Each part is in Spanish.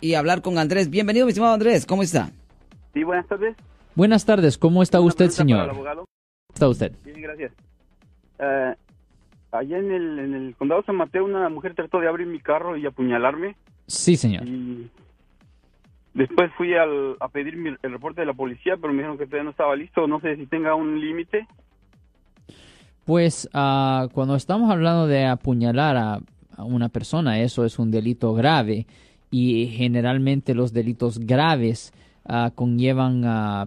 y hablar con Andrés. Bienvenido, mi estimado Andrés. ¿Cómo está? Sí, buenas tardes. Buenas tardes, ¿cómo está Una usted, señor? ¿Cómo está usted? Bien, gracias. Eh, allá en el, en el condado San Mateo, una mujer trató de abrir mi carro y apuñalarme. Sí, señor. Y después fui al, a pedir mi- el reporte de la policía, pero me dijeron que todavía no estaba listo. No sé si tenga un límite. Pues ah, cuando estamos hablando de apuñalar a, a una persona, eso es un delito grave y generalmente los delitos graves ah, conllevan a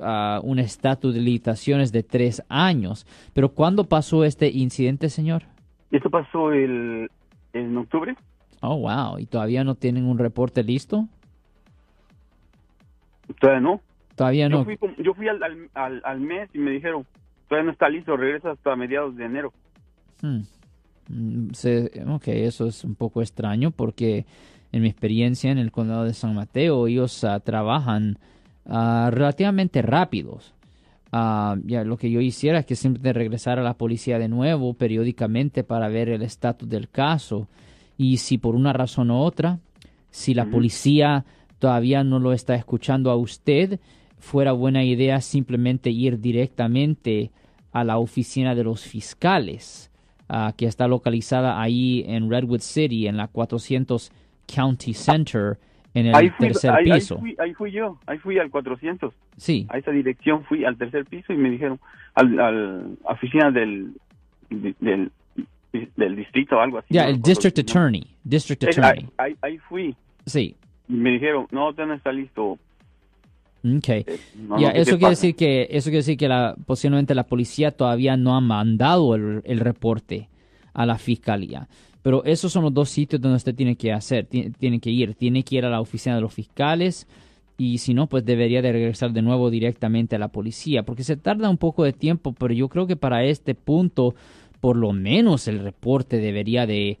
a un estatus de limitaciones de tres años. Pero ¿cuándo pasó este incidente, señor? Esto pasó el, en octubre. Oh, wow. ¿Y todavía no tienen un reporte listo? Todavía no. Todavía Yo no. fui, yo fui al, al, al- al mes y me dijeron, todavía no está listo, regresa hasta mediados de enero. Hmm. Mm, ok, eso es un poco extraño porque en mi experiencia en el condado de San Mateo ellos ah, trabajan ah, relativamente rápidos. Ah, ya lo que yo hiciera es que siempre regresar a la policía de nuevo periódicamente para ver el estatus del caso. Y si por una razón u otra, si la policía todavía no lo está escuchando a usted, fuera buena idea simplemente ir directamente a la oficina de los fiscales, ah, que está localizada ahí en Redwood City, en la 400 County Center, en el ahí, fui, tercer ahí, ahí piso. fui, ahí fui yo, ahí fui al 400. Sí, a esa dirección fui al tercer piso y me dijeron al, al oficina del, del del distrito o algo así. ya, no el District. Attorney. District Es- Attorney. ahí, ahí, ahí fui Sí, y me dijeron no todavía no está listo ok. eh, no, Ya, no, ¿qué eso quiere pasa? decir que eso quiere decir que la, posiblemente la policía todavía no ha mandado el, el reporte a la fiscalía. Pero esos son los dos sitios donde usted tiene que hacer, tiene, tiene que ir. Tiene que ir a la oficina de los fiscales y si no, pues debería de regresar de nuevo directamente a la policía, porque se tarda un poco de tiempo, pero yo creo que para este punto, por lo menos el reporte debería de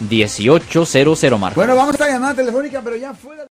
1-800-530-1800, Marco. Bueno, vamos a llamada telefónica, pero ya fuera.